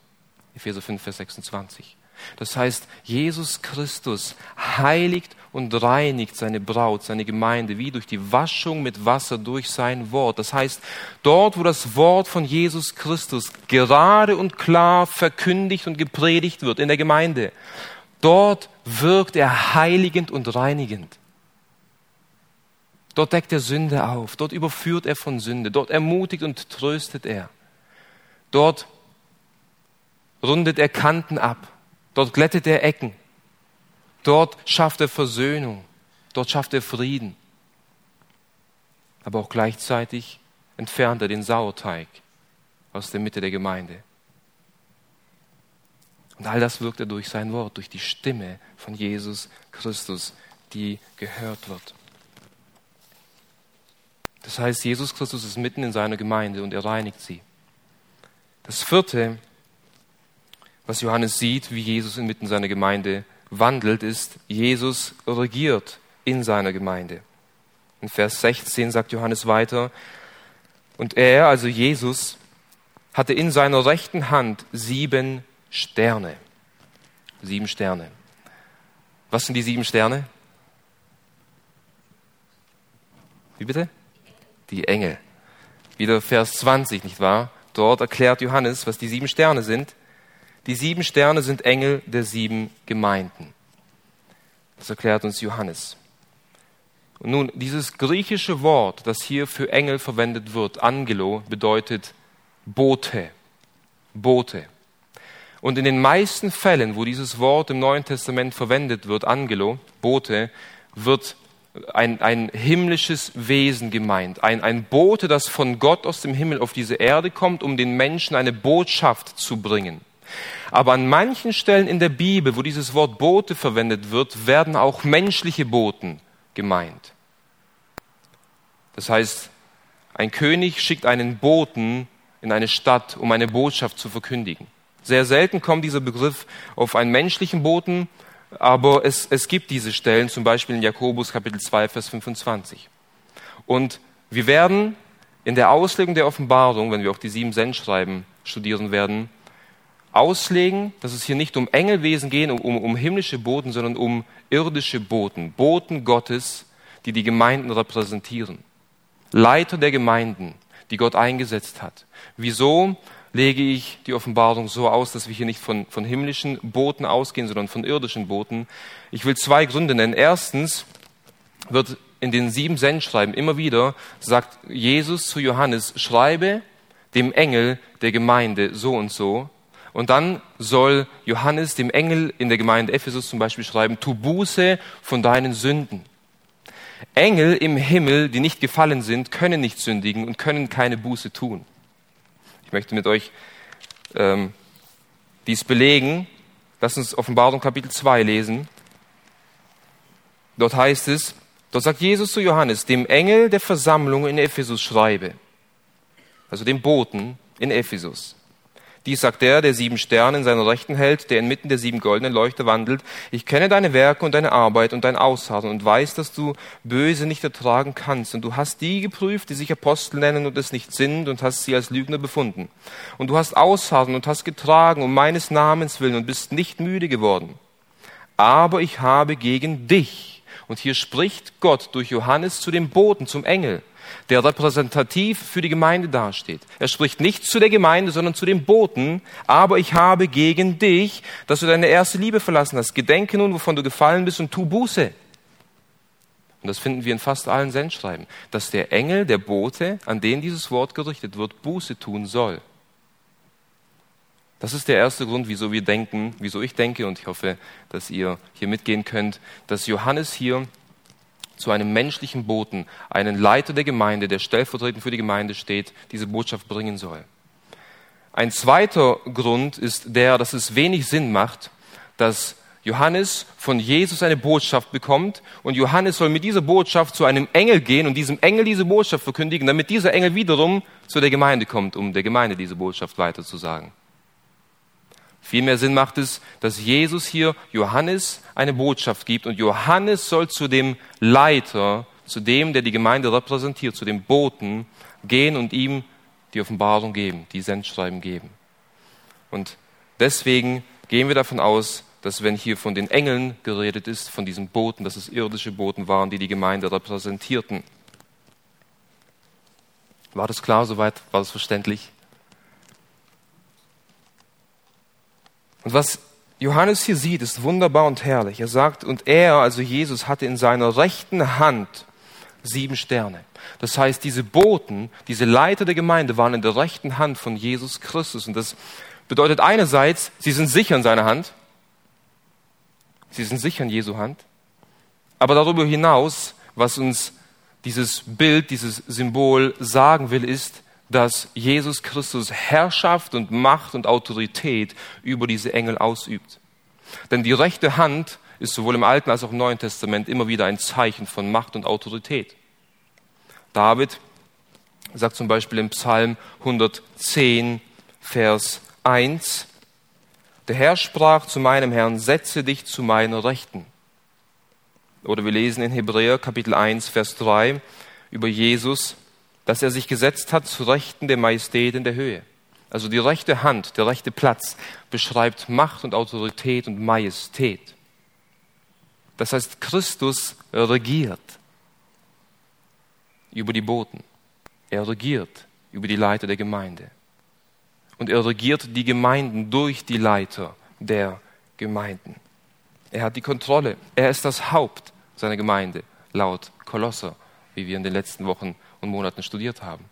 Epheser 5, Vers 26. Das heißt, Jesus Christus heiligt und reinigt seine Braut, seine Gemeinde, wie durch die Waschung mit Wasser durch sein Wort. Das heißt, dort, wo das Wort von Jesus Christus gerade und klar verkündigt und gepredigt wird in der Gemeinde, dort wirkt er heiligend und reinigend. Dort deckt er Sünde auf, dort überführt er von Sünde, dort ermutigt und tröstet er. Dort rundet er Kanten ab, dort glättet er Ecken, dort schafft er Versöhnung, dort schafft er Frieden. Aber auch gleichzeitig entfernt er den Sauerteig aus der Mitte der Gemeinde. Und all das wirkt er durch sein Wort, durch die Stimme von Jesus Christus, die gehört wird. Das heißt, Jesus Christus ist mitten in seiner Gemeinde und er reinigt sie. Das vierte, was Johannes sieht, wie Jesus inmitten seiner Gemeinde wandelt, ist, Jesus regiert in seiner Gemeinde. In Vers 16 sagt Johannes weiter, und er, also Jesus, hatte in seiner rechten Hand sieben Sterne. Sieben Sterne. Was sind die sieben Sterne? Wie bitte? Die Engel. Wieder Vers 20, nicht wahr? Dort erklärt Johannes, was die sieben Sterne sind. Die sieben Sterne sind Engel der sieben Gemeinden. Das erklärt uns Johannes. Und nun, dieses griechische Wort, das hier für Engel verwendet wird, Angelo, bedeutet Bote. Bote. Und in den meisten Fällen, wo dieses Wort im Neuen Testament verwendet wird, Angelo, Bote, wird ein, ein himmlisches Wesen gemeint. Ein, ein Bote, das von Gott aus dem Himmel auf diese Erde kommt, um den Menschen eine Botschaft zu bringen. Aber an manchen Stellen in der Bibel, wo dieses Wort Bote verwendet wird, werden auch menschliche Boten gemeint. Das heißt, ein König schickt einen Boten in eine Stadt, um eine Botschaft zu verkündigen. Sehr selten kommt dieser Begriff auf einen menschlichen Boten, aber es, es gibt diese Stellen, zum Beispiel in Jakobus Kapitel 2, Vers 25. Und wir werden in der Auslegung der Offenbarung, wenn wir auch die sieben Sendschreiben studieren werden, auslegen, dass es hier nicht um Engelwesen geht, um, um, um himmlische Boten, sondern um irdische Boten, Boten Gottes, die die Gemeinden repräsentieren. Leiter der Gemeinden, die Gott eingesetzt hat. Wieso? Lege ich die Offenbarung so aus, dass wir hier nicht von, von himmlischen Boten ausgehen, sondern von irdischen Boten. Ich will zwei Gründe nennen. Erstens wird in den sieben Sendschreiben immer wieder sagt Jesus zu Johannes, schreibe dem Engel der Gemeinde so und so. Und dann soll Johannes dem Engel in der Gemeinde Ephesus zum Beispiel schreiben, tu Buße von deinen Sünden. Engel im Himmel, die nicht gefallen sind, können nicht sündigen und können keine Buße tun. Ich möchte mit euch ähm, dies belegen. Lass uns Offenbarung Kapitel 2 lesen. Dort heißt es, dort sagt Jesus zu Johannes, dem Engel der Versammlung in Ephesus schreibe, also dem Boten in Ephesus. Dies sagt der, der sieben Sterne in seiner Rechten hält, der inmitten der sieben goldenen Leuchter wandelt. Ich kenne deine Werke und deine Arbeit und dein Ausharren und weiß, dass du Böse nicht ertragen kannst. Und du hast die geprüft, die sich Apostel nennen und es nicht sind und hast sie als Lügner befunden. Und du hast Ausharren und hast getragen um meines Namens willen und bist nicht müde geworden. Aber ich habe gegen dich. Und hier spricht Gott durch Johannes zu dem Boten, zum Engel der repräsentativ für die Gemeinde dasteht. Er spricht nicht zu der Gemeinde, sondern zu dem Boten. Aber ich habe gegen dich, dass du deine erste Liebe verlassen hast. Gedenke nun, wovon du gefallen bist und tu Buße. und das finden wir in fast allen Sendschreiben, dass der Engel, der Bote, an den dieses Wort gerichtet wird, Buße tun soll. Das ist der erste Grund, wieso wir denken, wieso ich denke, und ich hoffe, dass ihr hier mitgehen könnt, dass Johannes hier zu einem menschlichen Boten, einen Leiter der Gemeinde, der stellvertretend für die Gemeinde steht, diese Botschaft bringen soll. Ein zweiter Grund ist der, dass es wenig Sinn macht, dass Johannes von Jesus eine Botschaft bekommt und Johannes soll mit dieser Botschaft zu einem Engel gehen und diesem Engel diese Botschaft verkündigen, damit dieser Engel wiederum zu der Gemeinde kommt, um der Gemeinde diese Botschaft weiterzusagen. Viel mehr Sinn macht es, dass Jesus hier Johannes eine Botschaft gibt und Johannes soll zu dem Leiter, zu dem, der die Gemeinde repräsentiert, zu dem Boten gehen und ihm die Offenbarung geben, die Sendschreiben geben. Und deswegen gehen wir davon aus, dass wenn hier von den Engeln geredet ist, von diesen Boten, dass es irdische Boten waren, die die Gemeinde repräsentierten. War das klar soweit? War das verständlich? Und was Johannes hier sieht, ist wunderbar und herrlich. Er sagt, und er, also Jesus, hatte in seiner rechten Hand sieben Sterne. Das heißt, diese Boten, diese Leiter der Gemeinde waren in der rechten Hand von Jesus Christus. Und das bedeutet einerseits, sie sind sicher in seiner Hand. Sie sind sicher in Jesu Hand. Aber darüber hinaus, was uns dieses Bild, dieses Symbol sagen will, ist, dass Jesus Christus Herrschaft und Macht und Autorität über diese Engel ausübt. Denn die rechte Hand ist sowohl im Alten als auch im Neuen Testament immer wieder ein Zeichen von Macht und Autorität. David sagt zum Beispiel im Psalm 110, Vers 1, der Herr sprach zu meinem Herrn, setze dich zu meiner Rechten. Oder wir lesen in Hebräer Kapitel 1, Vers 3 über Jesus, dass er sich gesetzt hat zu Rechten der Majestät in der Höhe. Also die rechte Hand, der rechte Platz beschreibt Macht und Autorität und Majestät. Das heißt, Christus regiert über die Boten. Er regiert über die Leiter der Gemeinde und er regiert die Gemeinden durch die Leiter der Gemeinden. Er hat die Kontrolle. Er ist das Haupt seiner Gemeinde, laut Kolosser, wie wir in den letzten Wochen und Monaten studiert haben.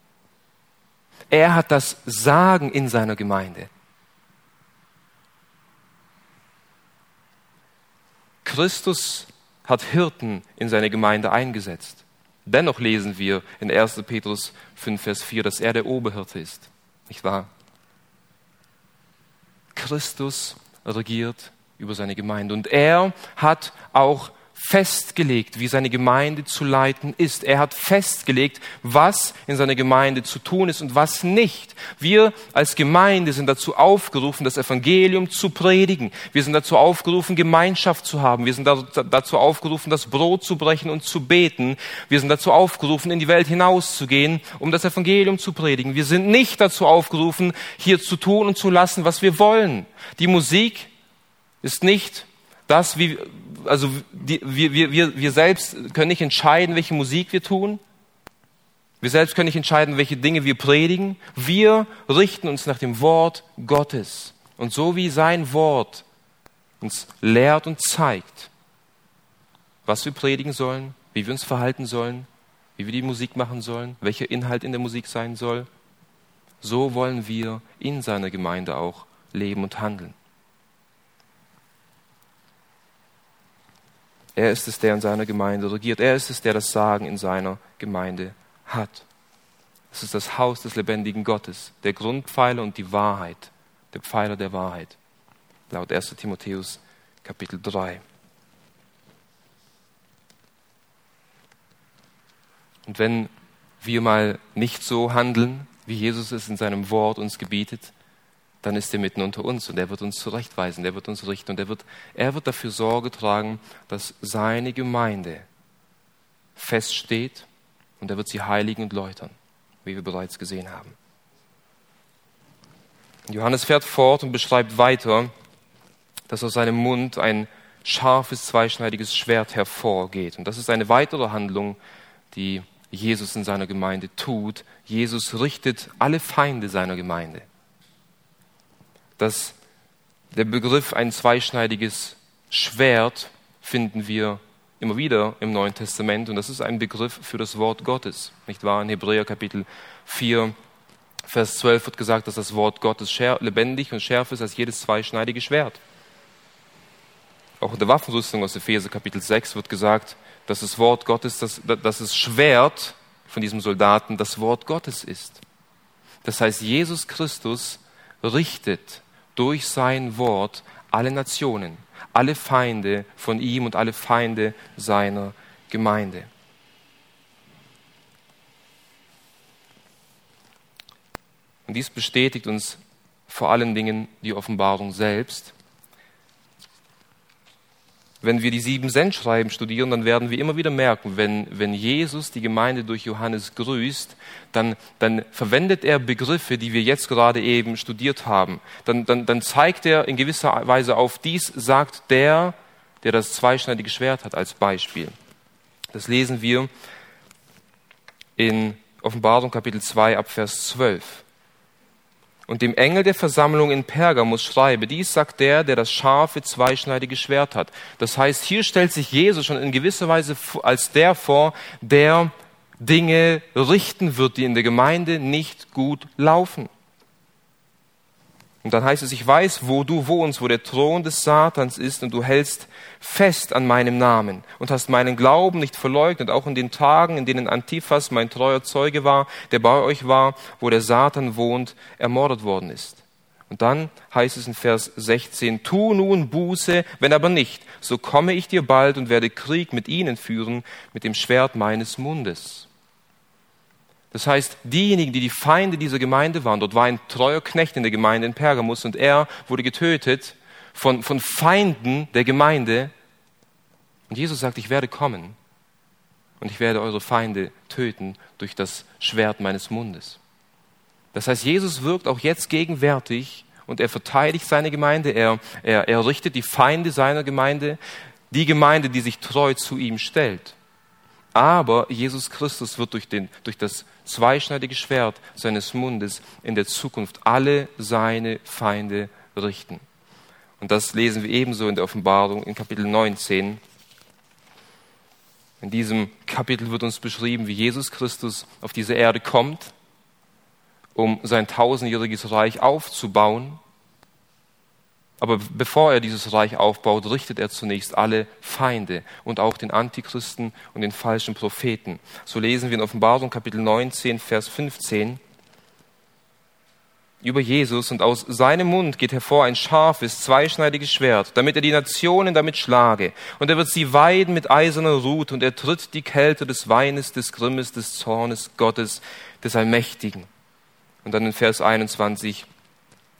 Er hat das Sagen in seiner Gemeinde. Christus hat Hirten in seine Gemeinde eingesetzt. Dennoch lesen wir in 1. Petrus 5, Vers 4, dass er der Oberhirte ist. Nicht wahr? Christus regiert über seine Gemeinde. Und er hat auch festgelegt, wie seine Gemeinde zu leiten ist. Er hat festgelegt, was in seiner Gemeinde zu tun ist und was nicht. Wir als Gemeinde sind dazu aufgerufen, das Evangelium zu predigen. Wir sind dazu aufgerufen, Gemeinschaft zu haben. Wir sind dazu aufgerufen, das Brot zu brechen und zu beten. Wir sind dazu aufgerufen, in die Welt hinauszugehen, um das Evangelium zu predigen. Wir sind nicht dazu aufgerufen, hier zu tun und zu lassen, was wir wollen. Die Musik ist nicht das, wie, also die, wir, wir, wir selbst können nicht entscheiden, welche Musik wir tun. Wir selbst können nicht entscheiden, welche Dinge wir predigen. Wir richten uns nach dem Wort Gottes. Und so wie sein Wort uns lehrt und zeigt, was wir predigen sollen, wie wir uns verhalten sollen, wie wir die Musik machen sollen, welcher Inhalt in der Musik sein soll, so wollen wir in seiner Gemeinde auch leben und handeln. Er ist es, der in seiner Gemeinde regiert. Er ist es, der das Sagen in seiner Gemeinde hat. Es ist das Haus des lebendigen Gottes, der Grundpfeiler und die Wahrheit, der Pfeiler der Wahrheit. Laut 1 Timotheus Kapitel 3. Und wenn wir mal nicht so handeln, wie Jesus es in seinem Wort uns gebietet, dann ist er mitten unter uns und er wird uns zurechtweisen, er wird uns richten und er wird, er wird dafür Sorge tragen, dass seine Gemeinde feststeht und er wird sie heiligen und läutern, wie wir bereits gesehen haben. Johannes fährt fort und beschreibt weiter, dass aus seinem Mund ein scharfes, zweischneidiges Schwert hervorgeht. Und das ist eine weitere Handlung, die Jesus in seiner Gemeinde tut. Jesus richtet alle Feinde seiner Gemeinde dass der Begriff ein zweischneidiges Schwert finden wir immer wieder im Neuen Testament und das ist ein Begriff für das Wort Gottes. Nicht wahr? In Hebräer Kapitel 4, Vers 12 wird gesagt, dass das Wort Gottes lebendig und schärfer ist als jedes zweischneidige Schwert. Auch in der Waffenrüstung aus Epheser Kapitel 6 wird gesagt, dass das Wort Gottes, dass, dass das Schwert von diesem Soldaten das Wort Gottes ist. Das heißt, Jesus Christus richtet durch sein Wort alle Nationen, alle Feinde von ihm und alle Feinde seiner Gemeinde. Und dies bestätigt uns vor allen Dingen die Offenbarung selbst, wenn wir die sieben Sendschreiben studieren, dann werden wir immer wieder merken, wenn, wenn Jesus die Gemeinde durch Johannes grüßt, dann, dann verwendet er Begriffe, die wir jetzt gerade eben studiert haben. Dann, dann, dann zeigt er in gewisser Weise auf, dies sagt der, der das zweischneidige Schwert hat, als Beispiel. Das lesen wir in Offenbarung Kapitel 2 ab Vers 12 und dem Engel der Versammlung in Pergamus schreibe, dies sagt der, der das scharfe, zweischneidige Schwert hat. Das heißt, hier stellt sich Jesus schon in gewisser Weise als der vor, der Dinge richten wird, die in der Gemeinde nicht gut laufen. Und dann heißt es, ich weiß, wo du wohnst, wo der Thron des Satans ist, und du hältst fest an meinem Namen und hast meinen Glauben nicht verleugnet, auch in den Tagen, in denen Antiphas, mein treuer Zeuge war, der bei euch war, wo der Satan wohnt, ermordet worden ist. Und dann heißt es in Vers 16, tu nun Buße, wenn aber nicht, so komme ich dir bald und werde Krieg mit ihnen führen, mit dem Schwert meines Mundes. Das heißt, diejenigen, die die Feinde dieser Gemeinde waren, dort war ein treuer Knecht in der Gemeinde in Pergamus und er wurde getötet von, von Feinden der Gemeinde. Und Jesus sagt, ich werde kommen und ich werde eure Feinde töten durch das Schwert meines Mundes. Das heißt, Jesus wirkt auch jetzt gegenwärtig und er verteidigt seine Gemeinde, er, er, er richtet die Feinde seiner Gemeinde, die Gemeinde, die sich treu zu ihm stellt. Aber Jesus Christus wird durch, den, durch das zweischneidige Schwert seines Mundes in der Zukunft alle seine Feinde richten. Und das lesen wir ebenso in der Offenbarung in Kapitel 19. In diesem Kapitel wird uns beschrieben, wie Jesus Christus auf diese Erde kommt, um sein tausendjähriges Reich aufzubauen aber bevor er dieses Reich aufbaut, richtet er zunächst alle Feinde und auch den Antichristen und den falschen Propheten. So lesen wir in Offenbarung Kapitel 19, Vers 15 über Jesus und aus seinem Mund geht hervor ein scharfes, zweischneidiges Schwert, damit er die Nationen damit schlage. Und er wird sie weiden mit eiserner Rut und er tritt die Kälte des Weines, des Grimmes, des Zornes Gottes, des Allmächtigen. Und dann in Vers 21,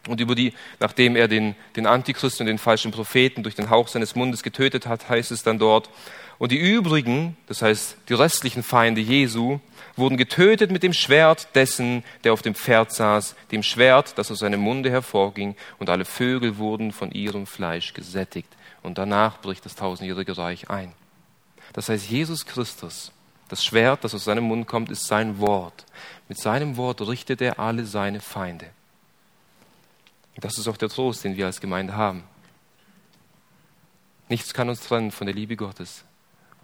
und über die, nachdem er den, den Antichristen und den falschen Propheten durch den Hauch seines Mundes getötet hat, heißt es dann dort, und die übrigen, das heißt die restlichen Feinde Jesu, wurden getötet mit dem Schwert dessen, der auf dem Pferd saß, dem Schwert, das aus seinem Munde hervorging, und alle Vögel wurden von ihrem Fleisch gesättigt. Und danach bricht das tausendjährige Reich ein. Das heißt, Jesus Christus, das Schwert, das aus seinem Mund kommt, ist sein Wort. Mit seinem Wort richtet er alle seine Feinde. Das ist auch der Trost, den wir als Gemeinde haben. Nichts kann uns trennen von der Liebe Gottes.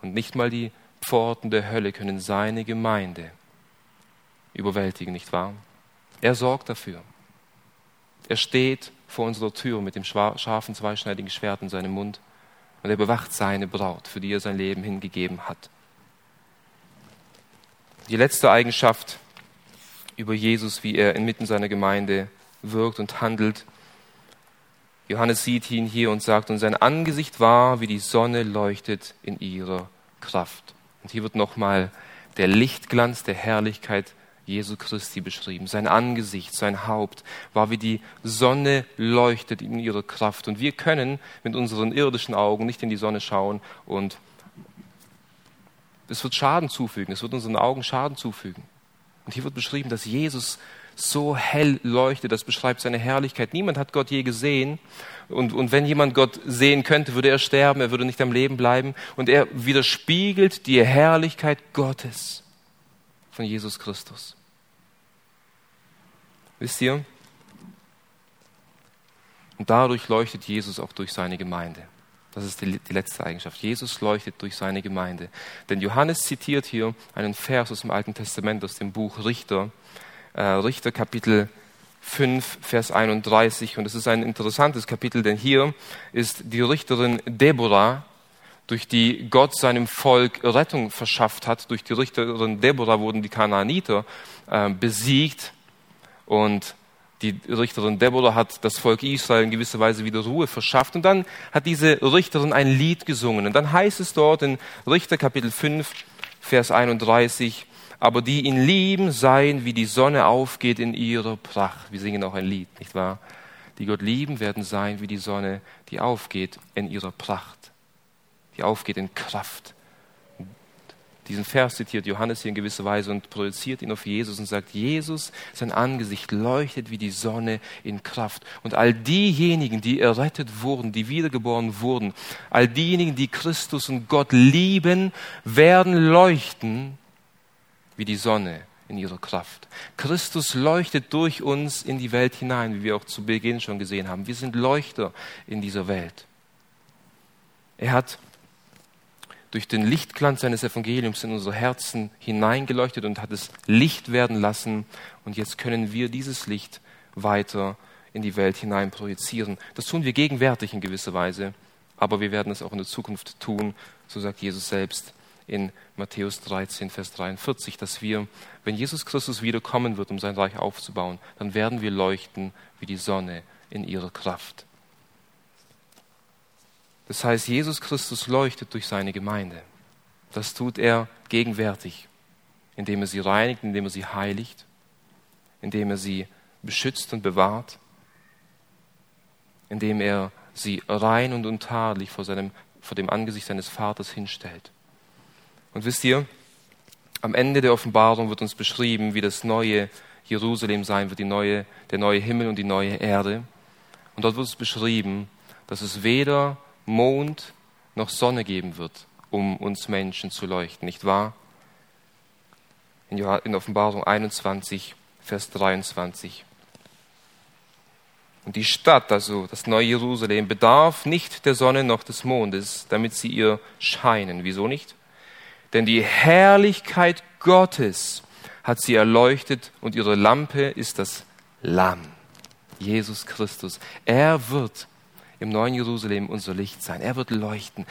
Und nicht mal die Pforten der Hölle können seine Gemeinde überwältigen, nicht wahr? Er sorgt dafür. Er steht vor unserer Tür mit dem scharfen, zweischneidigen Schwert in seinem Mund und er bewacht seine Braut, für die er sein Leben hingegeben hat. Die letzte Eigenschaft über Jesus, wie er inmitten seiner Gemeinde wirkt und handelt. Johannes sieht ihn hier und sagt, und sein Angesicht war, wie die Sonne leuchtet in ihrer Kraft. Und hier wird nochmal der Lichtglanz der Herrlichkeit Jesu Christi beschrieben. Sein Angesicht, sein Haupt war wie die Sonne leuchtet in ihrer Kraft. Und wir können mit unseren irdischen Augen nicht in die Sonne schauen und es wird Schaden zufügen, es wird unseren Augen Schaden zufügen. Und hier wird beschrieben, dass Jesus so hell leuchtet. Das beschreibt seine Herrlichkeit. Niemand hat Gott je gesehen. Und, und wenn jemand Gott sehen könnte, würde er sterben, er würde nicht am Leben bleiben. Und er widerspiegelt die Herrlichkeit Gottes von Jesus Christus. Wisst ihr? Und dadurch leuchtet Jesus auch durch seine Gemeinde. Das ist die, die, letzte Eigenschaft. Jesus leuchtet durch seine Gemeinde. Denn Johannes zitiert hier einen Vers aus dem Alten Testament, aus dem Buch Richter, Richter Kapitel 5, Vers 31. Und es ist ein interessantes Kapitel, denn hier ist die Richterin Deborah, durch die Gott seinem Volk Rettung verschafft hat. Durch die Richterin Deborah wurden die Kanaaniter äh, besiegt und die Richterin Deborah hat das Volk Israel in gewisser Weise wieder Ruhe verschafft. Und dann hat diese Richterin ein Lied gesungen. Und dann heißt es dort in Richter Kapitel 5, Vers 31, aber die ihn lieben, seien wie die Sonne aufgeht in ihrer Pracht. Wir singen auch ein Lied, nicht wahr? Die Gott lieben, werden sein wie die Sonne, die aufgeht in ihrer Pracht, die aufgeht in Kraft. Diesen Vers zitiert Johannes hier in gewisser Weise und projiziert ihn auf Jesus und sagt, Jesus, sein Angesicht leuchtet wie die Sonne in Kraft. Und all diejenigen, die errettet wurden, die wiedergeboren wurden, all diejenigen, die Christus und Gott lieben, werden leuchten wie die Sonne in ihrer Kraft. Christus leuchtet durch uns in die Welt hinein, wie wir auch zu Beginn schon gesehen haben. Wir sind Leuchter in dieser Welt. Er hat durch den Lichtglanz seines Evangeliums in unsere Herzen hineingeleuchtet und hat es Licht werden lassen. Und jetzt können wir dieses Licht weiter in die Welt hinein projizieren. Das tun wir gegenwärtig in gewisser Weise, aber wir werden es auch in der Zukunft tun, so sagt Jesus selbst in Matthäus 13, Vers 43, dass wir, wenn Jesus Christus wiederkommen wird, um sein Reich aufzubauen, dann werden wir leuchten wie die Sonne in ihrer Kraft. Das heißt, Jesus Christus leuchtet durch seine Gemeinde. Das tut er gegenwärtig, indem er sie reinigt, indem er sie heiligt, indem er sie beschützt und bewahrt, indem er sie rein und untadelig vor, seinem, vor dem Angesicht seines Vaters hinstellt. Und wisst ihr, am Ende der Offenbarung wird uns beschrieben, wie das neue Jerusalem sein wird, die neue, der neue Himmel und die neue Erde. Und dort wird es beschrieben, dass es weder Mond noch Sonne geben wird, um uns Menschen zu leuchten, nicht wahr? In Offenbarung 21, Vers 23. Und die Stadt, also das neue Jerusalem, bedarf nicht der Sonne noch des Mondes, damit sie ihr scheinen. Wieso nicht? Denn die Herrlichkeit Gottes hat sie erleuchtet und ihre Lampe ist das Lamm, Jesus Christus. Er wird im neuen Jerusalem unser Licht sein. Er wird leuchten.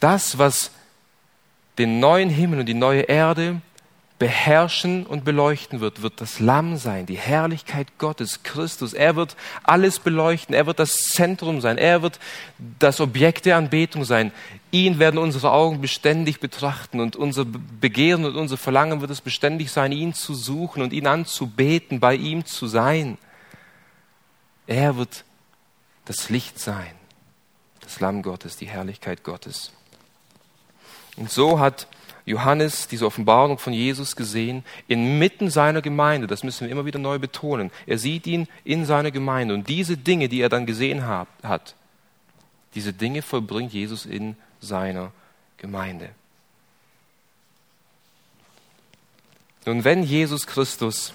Das, was den neuen Himmel und die neue Erde beherrschen und beleuchten wird, wird das Lamm sein, die Herrlichkeit Gottes, Christus. Er wird alles beleuchten. Er wird das Zentrum sein. Er wird das Objekt der Anbetung sein. Ihn werden unsere Augen beständig betrachten und unser Begehren und unser Verlangen wird es beständig sein, ihn zu suchen und ihn anzubeten, bei ihm zu sein. Er wird das Licht sein, das Lamm Gottes, die Herrlichkeit Gottes. Und so hat Johannes diese Offenbarung von Jesus gesehen, inmitten seiner Gemeinde. Das müssen wir immer wieder neu betonen. Er sieht ihn in seiner Gemeinde. Und diese Dinge, die er dann gesehen hat, diese Dinge vollbringt Jesus in seiner Gemeinde. Nun, wenn Jesus Christus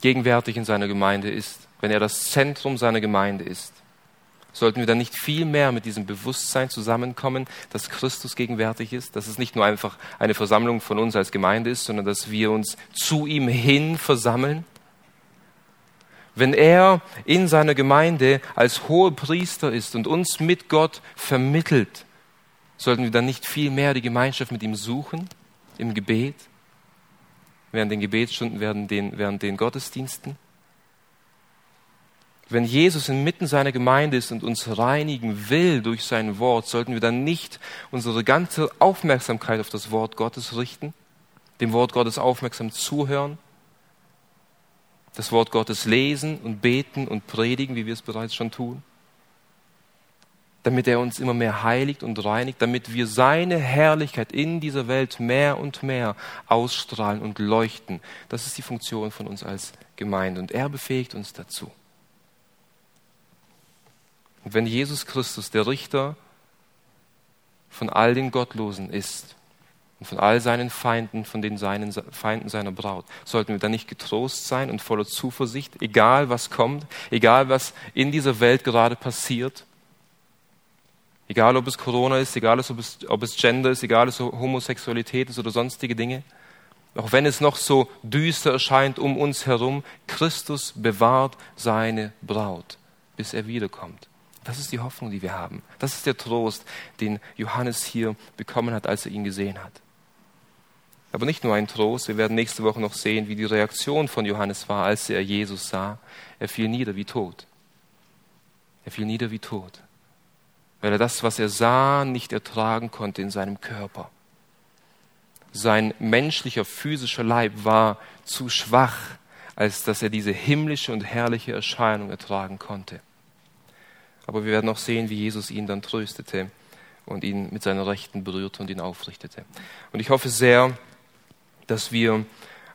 gegenwärtig in seiner Gemeinde ist, wenn er das Zentrum seiner Gemeinde ist, sollten wir dann nicht viel mehr mit diesem Bewusstsein zusammenkommen, dass Christus gegenwärtig ist, dass es nicht nur einfach eine Versammlung von uns als Gemeinde ist, sondern dass wir uns zu ihm hin versammeln? Wenn er in seiner Gemeinde als hoher Priester ist und uns mit Gott vermittelt, sollten wir dann nicht viel mehr die Gemeinschaft mit ihm suchen im Gebet, während den Gebetsstunden, während den, während den Gottesdiensten? Wenn Jesus inmitten seiner Gemeinde ist und uns reinigen will durch sein Wort, sollten wir dann nicht unsere ganze Aufmerksamkeit auf das Wort Gottes richten, dem Wort Gottes aufmerksam zuhören, das Wort Gottes lesen und beten und predigen, wie wir es bereits schon tun, damit er uns immer mehr heiligt und reinigt, damit wir seine Herrlichkeit in dieser Welt mehr und mehr ausstrahlen und leuchten. Das ist die Funktion von uns als Gemeinde und er befähigt uns dazu. Und wenn Jesus Christus der Richter von all den Gottlosen ist und von all seinen Feinden, von den seinen Feinden seiner Braut, sollten wir dann nicht getrost sein und voller Zuversicht, egal was kommt, egal was in dieser Welt gerade passiert, Egal ob es Corona ist, egal ob es, ob es Gender ist, egal ob es Homosexualität ist oder sonstige Dinge. Auch wenn es noch so düster erscheint um uns herum, Christus bewahrt seine Braut, bis er wiederkommt. Das ist die Hoffnung, die wir haben. Das ist der Trost, den Johannes hier bekommen hat, als er ihn gesehen hat. Aber nicht nur ein Trost, wir werden nächste Woche noch sehen, wie die Reaktion von Johannes war, als er Jesus sah. Er fiel nieder wie tot. Er fiel nieder wie tot weil er das, was er sah, nicht ertragen konnte in seinem Körper. Sein menschlicher, physischer Leib war zu schwach, als dass er diese himmlische und herrliche Erscheinung ertragen konnte. Aber wir werden auch sehen, wie Jesus ihn dann tröstete und ihn mit seiner Rechten berührte und ihn aufrichtete. Und ich hoffe sehr, dass wir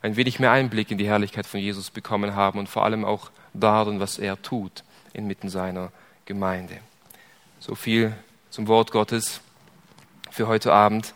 ein wenig mehr Einblick in die Herrlichkeit von Jesus bekommen haben und vor allem auch darin, was er tut inmitten seiner Gemeinde. So viel zum Wort Gottes für heute Abend.